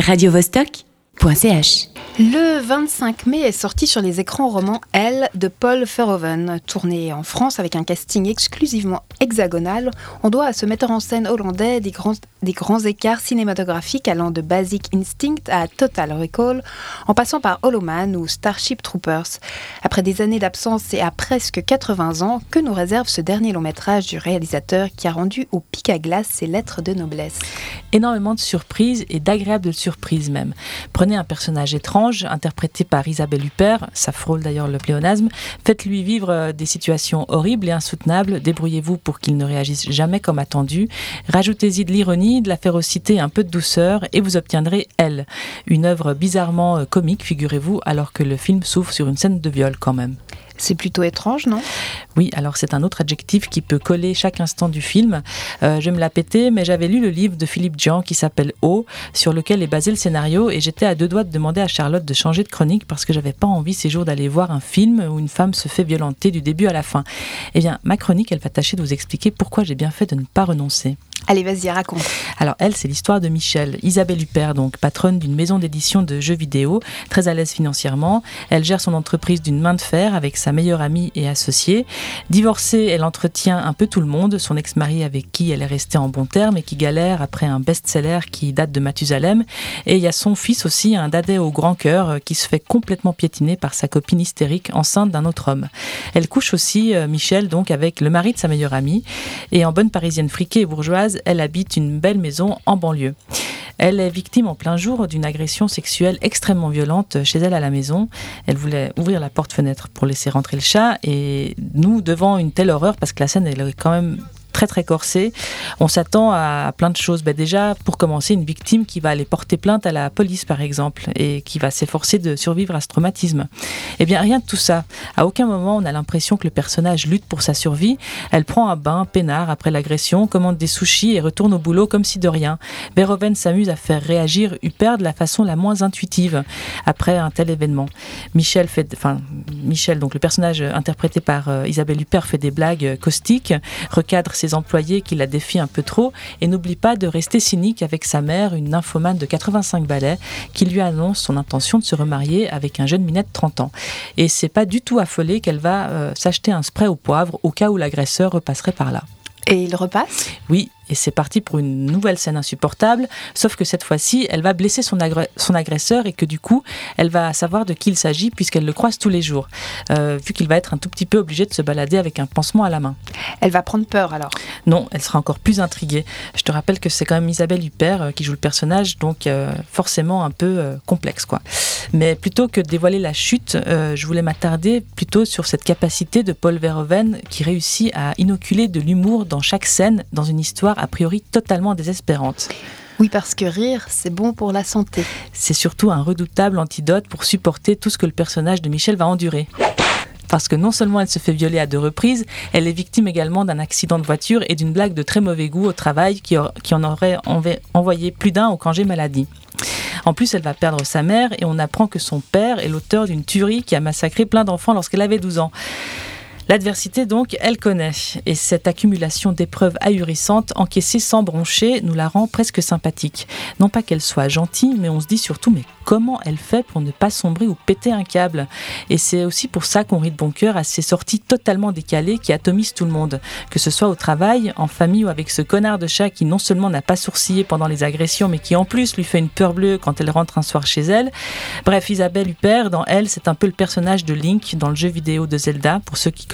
radiovostok.ch Le 25 mai est sorti sur les écrans roman Elle de Paul Verhoeven. Tourné en France avec un casting exclusivement hexagonal, on doit à ce metteur en scène hollandais des grands, des grands écarts cinématographiques allant de Basic Instinct à Total Recall, en passant par Hollow Man ou Starship Troopers. Après des années d'absence et à presque 80 ans, que nous réserve ce dernier long métrage du réalisateur qui a rendu au pic à glace ses lettres de noblesse? Énormément de surprises et d'agréables surprises même. Prenez un personnage étrange interprété par Isabelle Huppert, ça frôle d'ailleurs le pléonasme. Faites-lui vivre euh, des situations horribles et insoutenables. Débrouillez-vous pour qu'il ne réagisse jamais comme attendu. Rajoutez-y de l'ironie, de la férocité, un peu de douceur et vous obtiendrez Elle, une œuvre bizarrement euh, comique, figurez-vous, alors que le film s'ouvre sur une scène de viol quand même. C'est plutôt étrange, non? Oui, alors c'est un autre adjectif qui peut coller chaque instant du film. Euh, je me la péter, mais j'avais lu le livre de Philippe Jean qui s'appelle O, sur lequel est basé le scénario, et j'étais à deux doigts de demander à Charlotte de changer de chronique parce que j'avais pas envie ces jours d'aller voir un film où une femme se fait violenter du début à la fin. Eh bien, ma chronique, elle va tâcher de vous expliquer pourquoi j'ai bien fait de ne pas renoncer. Allez, vas-y, raconte. Alors, elle, c'est l'histoire de Michel. Isabelle Huppert, donc patronne d'une maison d'édition de jeux vidéo, très à l'aise financièrement. Elle gère son entreprise d'une main de fer avec sa meilleure amie et associée. Divorcée, elle entretient un peu tout le monde. Son ex-mari avec qui elle est restée en bon terme et qui galère après un best-seller qui date de Mathusalem. Et il y a son fils aussi, un dadais au grand cœur, euh, qui se fait complètement piétiner par sa copine hystérique enceinte d'un autre homme. Elle couche aussi, euh, Michel, donc avec le mari de sa meilleure amie. Et en bonne parisienne friquée et bourgeoise, elle habite une belle maison en banlieue. Elle est victime en plein jour d'une agression sexuelle extrêmement violente chez elle à la maison. Elle voulait ouvrir la porte-fenêtre pour laisser rentrer le chat et nous, devant une telle horreur, parce que la scène elle est quand même très très corsé. On s'attend à plein de choses. Ben déjà, pour commencer, une victime qui va aller porter plainte à la police, par exemple, et qui va s'efforcer de survivre à ce traumatisme. Eh bien, rien de tout ça. À aucun moment, on a l'impression que le personnage lutte pour sa survie. Elle prend un bain peinard après l'agression, commande des sushis et retourne au boulot comme si de rien. Verhoeven s'amuse à faire réagir Huppert de la façon la moins intuitive après un tel événement. Michel fait, enfin, Michel, donc le personnage interprété par euh, Isabelle Huppert fait des blagues caustiques, recadre ses employés qui la défient un peu trop et n'oublie pas de rester cynique avec sa mère, une nymphomane de 85 balais, qui lui annonce son intention de se remarier avec un jeune minet de 30 ans. Et c'est pas du tout affolé qu'elle va euh, s'acheter un spray au poivre au cas où l'agresseur repasserait par là. Et il repasse? Oui, et c'est parti pour une nouvelle scène insupportable, sauf que cette fois-ci, elle va blesser son, son, agresseur et que du coup, elle va savoir de qui il s'agit puisqu'elle le croise tous les jours, euh, vu qu'il va être un tout petit peu obligé de se balader avec un pansement à la main. Elle va prendre peur alors? Non, elle sera encore plus intriguée. Je te rappelle que c'est quand même Isabelle Huppert euh, qui joue le personnage, donc euh, forcément un peu complexe quoi. Mais plutôt que de dévoiler la chute, je voulais m'attarder plutôt sur cette capacité de Paul Verhoeven qui réussit à inoculer de l'humour dans chaque scène, dans une histoire a priori totalement désespérante. Oui, parce que rire, c'est bon pour la santé. C'est surtout un redoutable antidote pour supporter tout ce que le personnage de Michel va endurer. Parce que non seulement elle se fait violer à deux reprises, elle est victime également d'un accident de voiture et d'une blague de très mauvais goût au travail qui, qui en aurait envoyé plus d'un au congé maladie. En plus, elle va perdre sa mère et on apprend que son père est l'auteur d'une tuerie qui a massacré plein d'enfants lorsqu'elle avait 12 ans. L'adversité, donc, elle connaît. Et cette accumulation d'épreuves ahurissantes, encaissées sans broncher, nous la rend presque sympathique. Non pas qu'elle soit gentille, mais on se dit surtout, mais comment elle fait pour ne pas sombrer ou péter un câble? Et c'est aussi pour ça qu'on rit de bon cœur à ces sorties totalement décalées qui atomisent tout le monde. Que ce soit au travail, en famille ou avec ce connard de chat qui non seulement n'a pas sourcillé pendant les agressions, mais qui en plus lui fait une peur bleue quand elle rentre un soir chez elle. Bref, Isabelle Huppert, dans Elle, c'est un peu le personnage de Link dans le jeu vidéo de Zelda, pour ceux qui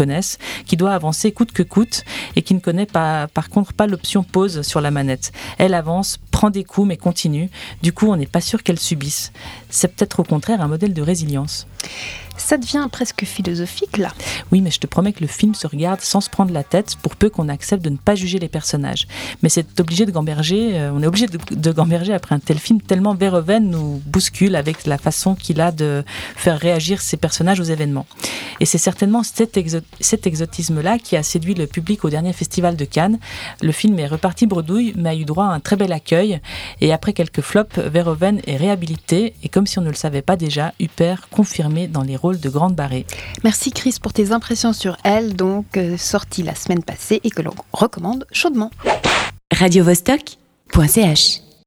qui doit avancer coûte que coûte et qui ne connaît pas, par contre pas l'option pause sur la manette. Elle avance, prend des coups mais continue. Du coup, on n'est pas sûr qu'elle subisse. C'est peut-être au contraire un modèle de résilience. Ça devient presque philosophique là. Oui, mais je te promets que le film se regarde sans se prendre la tête pour peu qu'on accepte de ne pas juger les personnages. Mais c'est obligé de gamberger, euh, on est obligé de, gamberger après un tel film tellement Verhoeven nous bouscule avec la façon qu'il a de faire réagir ses personnages aux événements. Et c'est certainement cet, cet exotisme-là qui a séduit le public au dernier festival de Cannes. Le film est reparti bredouille, mais a eu droit à un très bel accueil. Et après quelques flops, Verhoeven est réhabilité. Et comme si on ne le savait pas déjà, Huppert confirmé dans les rôles de Grande Barrée. Merci Chris pour tes impressions sur elle, donc euh, sortie la semaine passée et que l'on recommande chaudement. Radio -Vostok